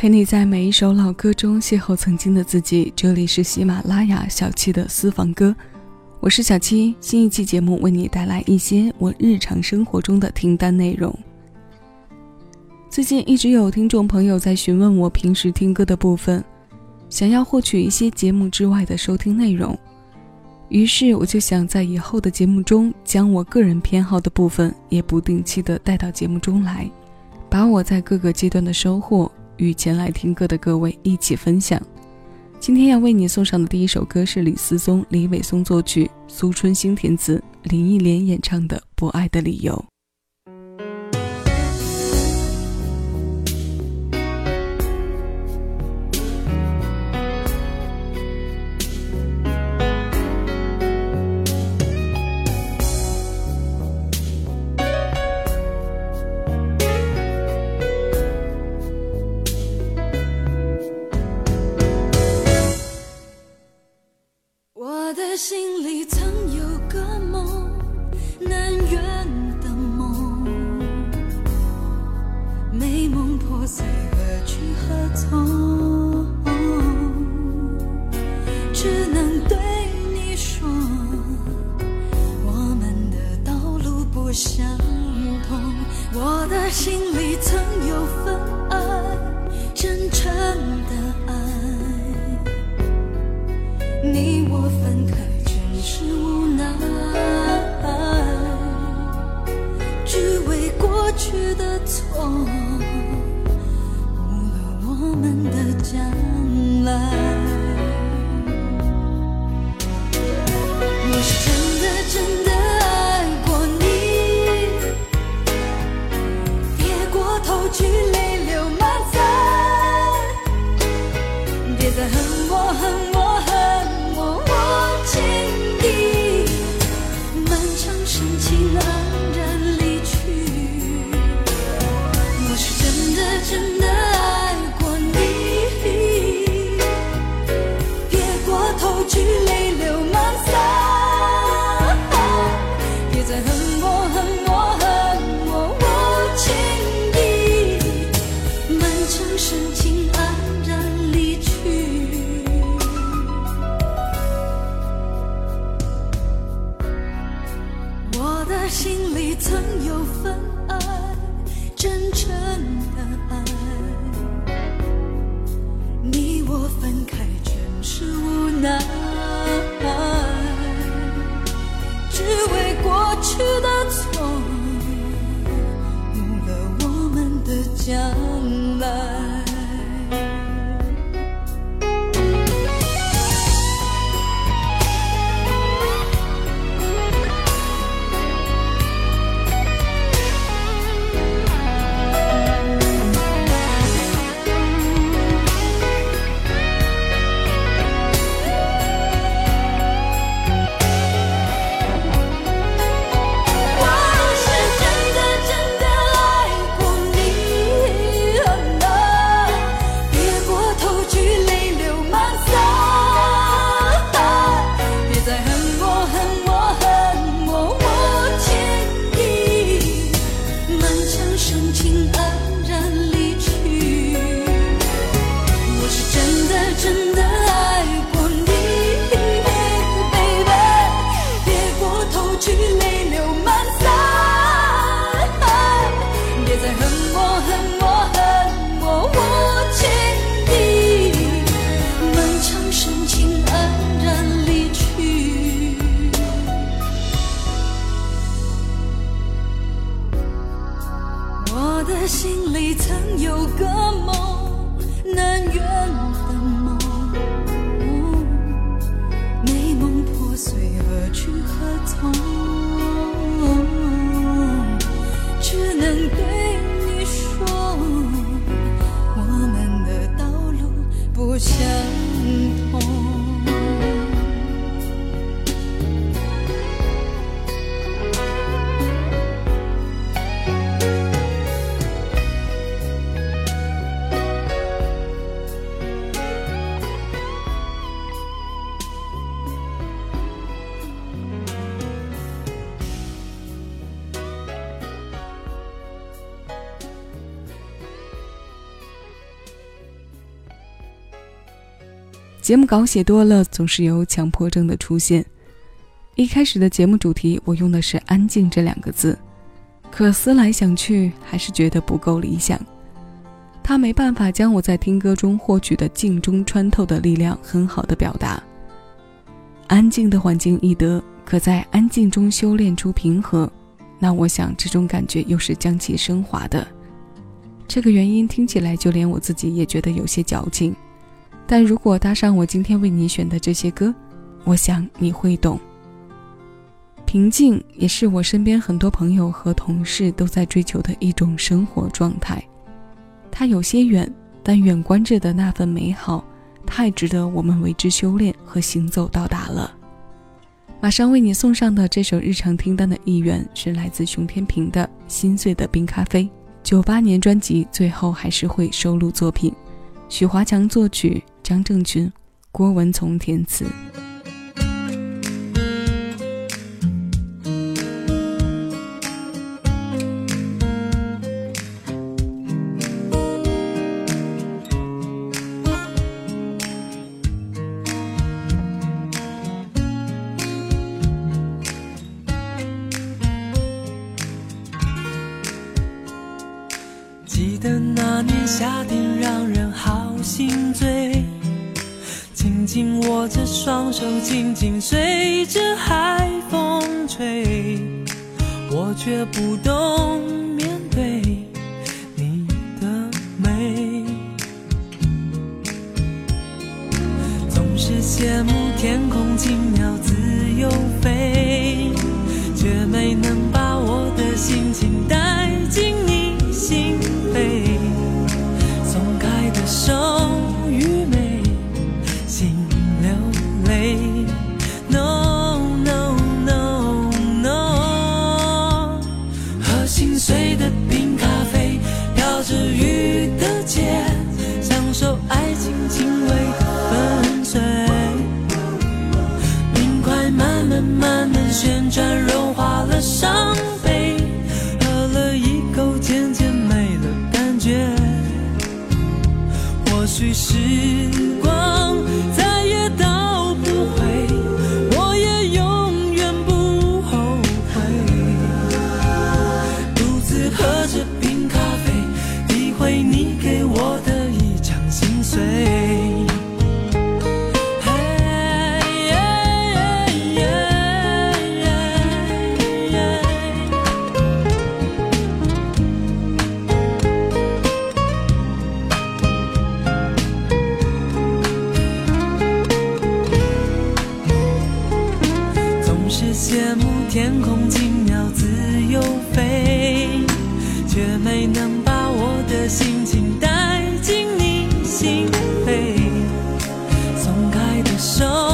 陪你在每一首老歌中邂逅曾经的自己。这里是喜马拉雅小七的私房歌，我是小七。新一期节目为你带来一些我日常生活中的听单内容。最近一直有听众朋友在询问我平时听歌的部分，想要获取一些节目之外的收听内容，于是我就想在以后的节目中将我个人偏好的部分也不定期的带到节目中来，把我在各个阶段的收获。与前来听歌的各位一起分享。今天要为你送上的第一首歌是李思松、李伟松作曲，苏春兴填词，林忆莲演唱的《不爱的理由》。节目稿写多了，总是有强迫症的出现。一开始的节目主题，我用的是“安静”这两个字，可思来想去，还是觉得不够理想。它没办法将我在听歌中获取的静中穿透的力量很好的表达。安静的环境易得，可在安静中修炼出平和，那我想这种感觉又是将其升华的。这个原因听起来就连我自己也觉得有些矫情，但如果搭上我今天为你选的这些歌，我想你会懂。平静也是我身边很多朋友和同事都在追求的一种生活状态。它有些远，但远观着的那份美好，太值得我们为之修炼和行走到达了。马上为你送上的这首日常听单的一员是来自熊天平的《心碎的冰咖啡》。九八年专辑最后还是会收录作品，许华强作曲，张正军、郭文从填词。记得那年夏天紧握着双手，紧紧随着海风吹，我却不懂面对你的美，总是羡慕天空轻鸟自由飞，却没能把我的心情带旋转，融化了伤开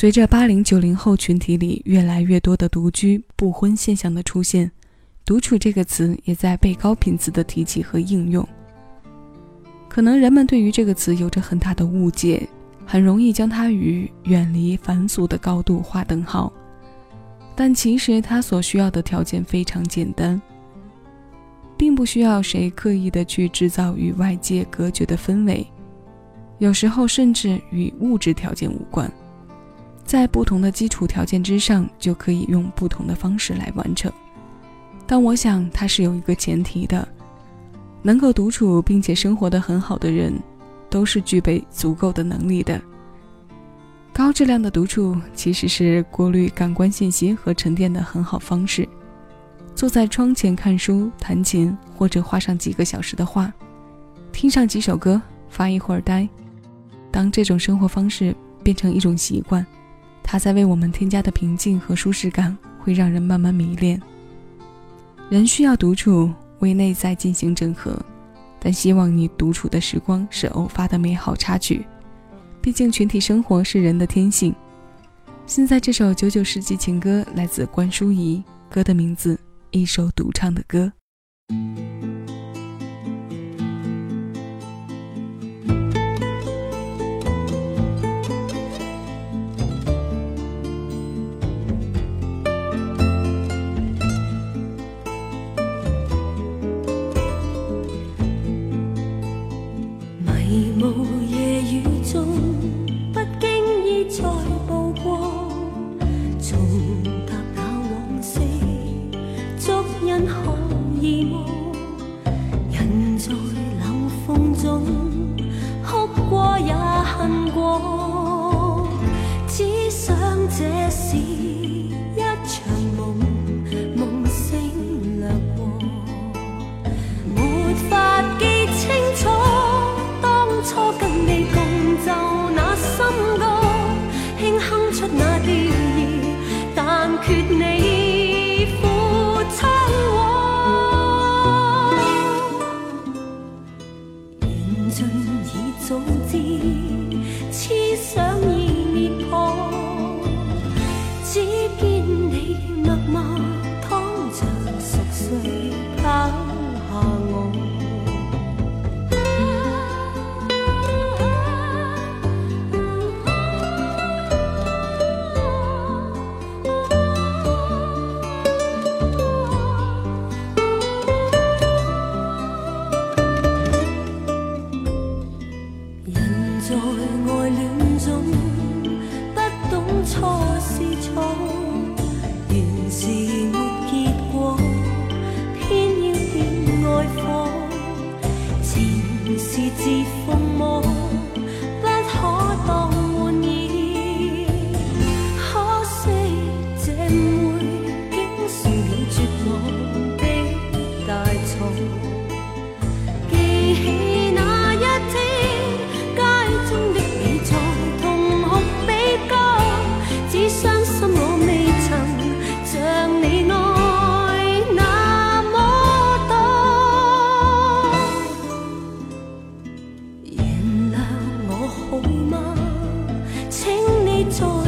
随着八零九零后群体里越来越多的独居不婚现象的出现，独处这个词也在被高频次的提起和应用。可能人们对于这个词有着很大的误解，很容易将它与远离凡俗的高度划等号。但其实它所需要的条件非常简单，并不需要谁刻意的去制造与外界隔绝的氛围，有时候甚至与物质条件无关。在不同的基础条件之上，就可以用不同的方式来完成。但我想，它是有一个前提的：能够独处并且生活的很好的人，都是具备足够的能力的。高质量的独处其实是过滤感官信息和沉淀的很好方式。坐在窗前看书、弹琴，或者画上几个小时的画，听上几首歌，发一会儿呆。当这种生活方式变成一种习惯。它在为我们添加的平静和舒适感，会让人慢慢迷恋。人需要独处，为内在进行整合，但希望你独处的时光是偶发的美好插曲。毕竟群体生活是人的天性。现在这首九九世纪情歌来自关淑怡，歌的名字《一首独唱的歌》。寂寞。痴想你。是自封魔。they told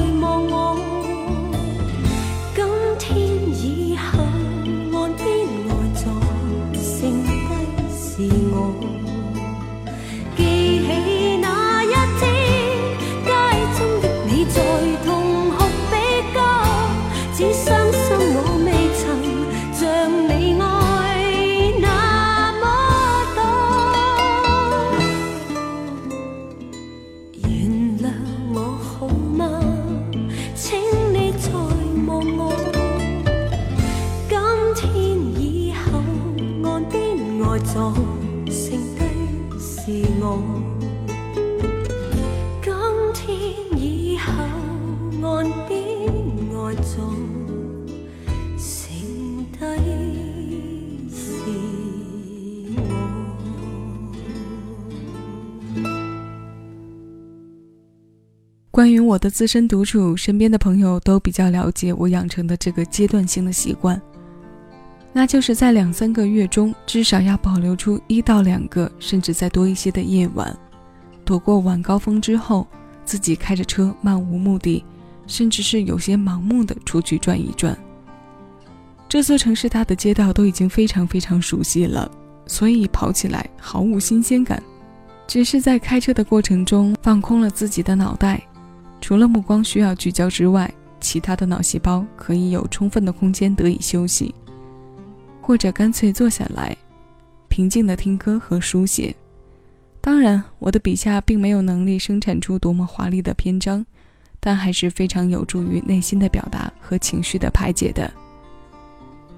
关于我的自身独处，身边的朋友都比较了解我养成的这个阶段性的习惯，那就是在两三个月中，至少要保留出一到两个，甚至再多一些的夜晚，躲过晚高峰之后，自己开着车漫无目的，甚至是有些盲目的出去转一转。这座城市它的街道都已经非常非常熟悉了，所以跑起来毫无新鲜感。只是在开车的过程中放空了自己的脑袋，除了目光需要聚焦之外，其他的脑细胞可以有充分的空间得以休息，或者干脆坐下来，平静的听歌和书写。当然，我的笔下并没有能力生产出多么华丽的篇章，但还是非常有助于内心的表达和情绪的排解的。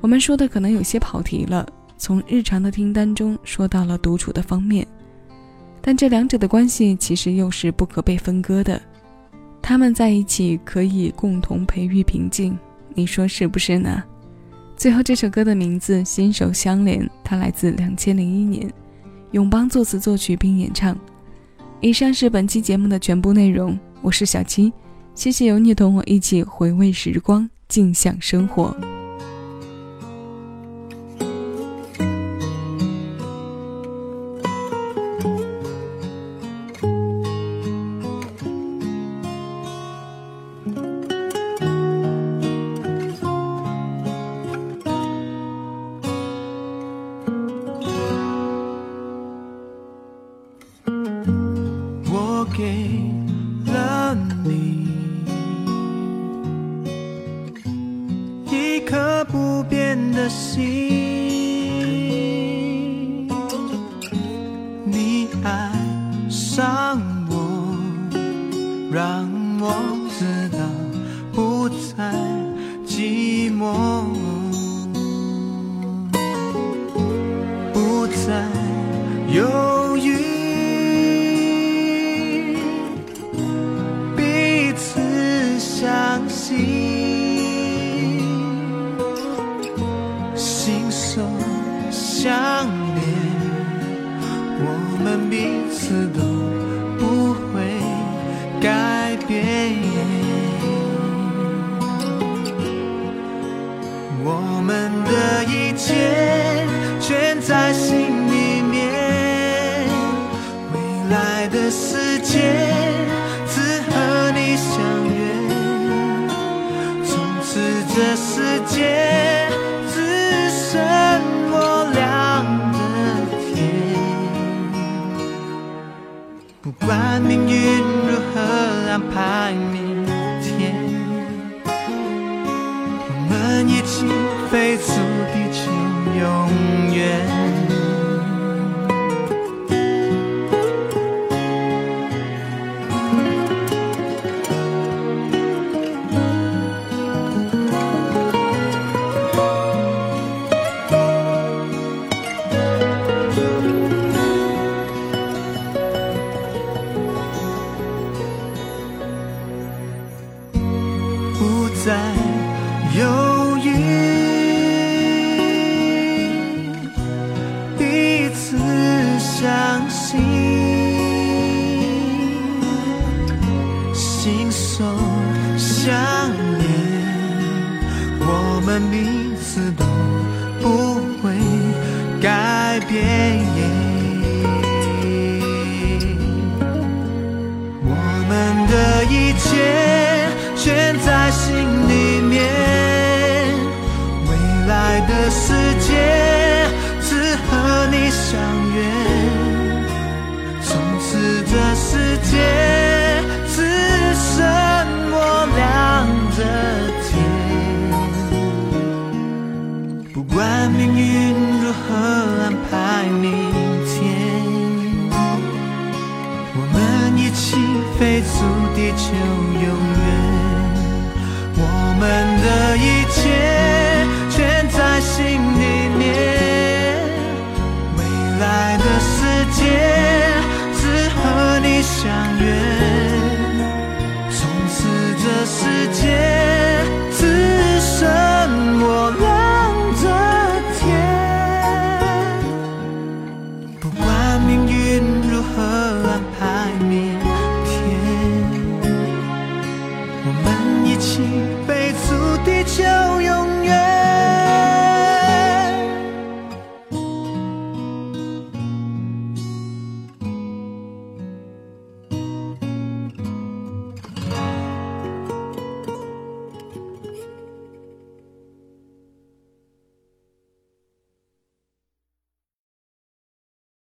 我们说的可能有些跑题了，从日常的听单中说到了独处的方面，但这两者的关系其实又是不可被分割的，他们在一起可以共同培育平静，你说是不是呢？最后这首歌的名字《心手相连》，它来自两千零一年。永邦作词作曲并演唱。以上是本期节目的全部内容，我是小七，谢谢有你同我一起回味时光，静享生活。的安排在犹豫，彼此相信，心手相连，我们明。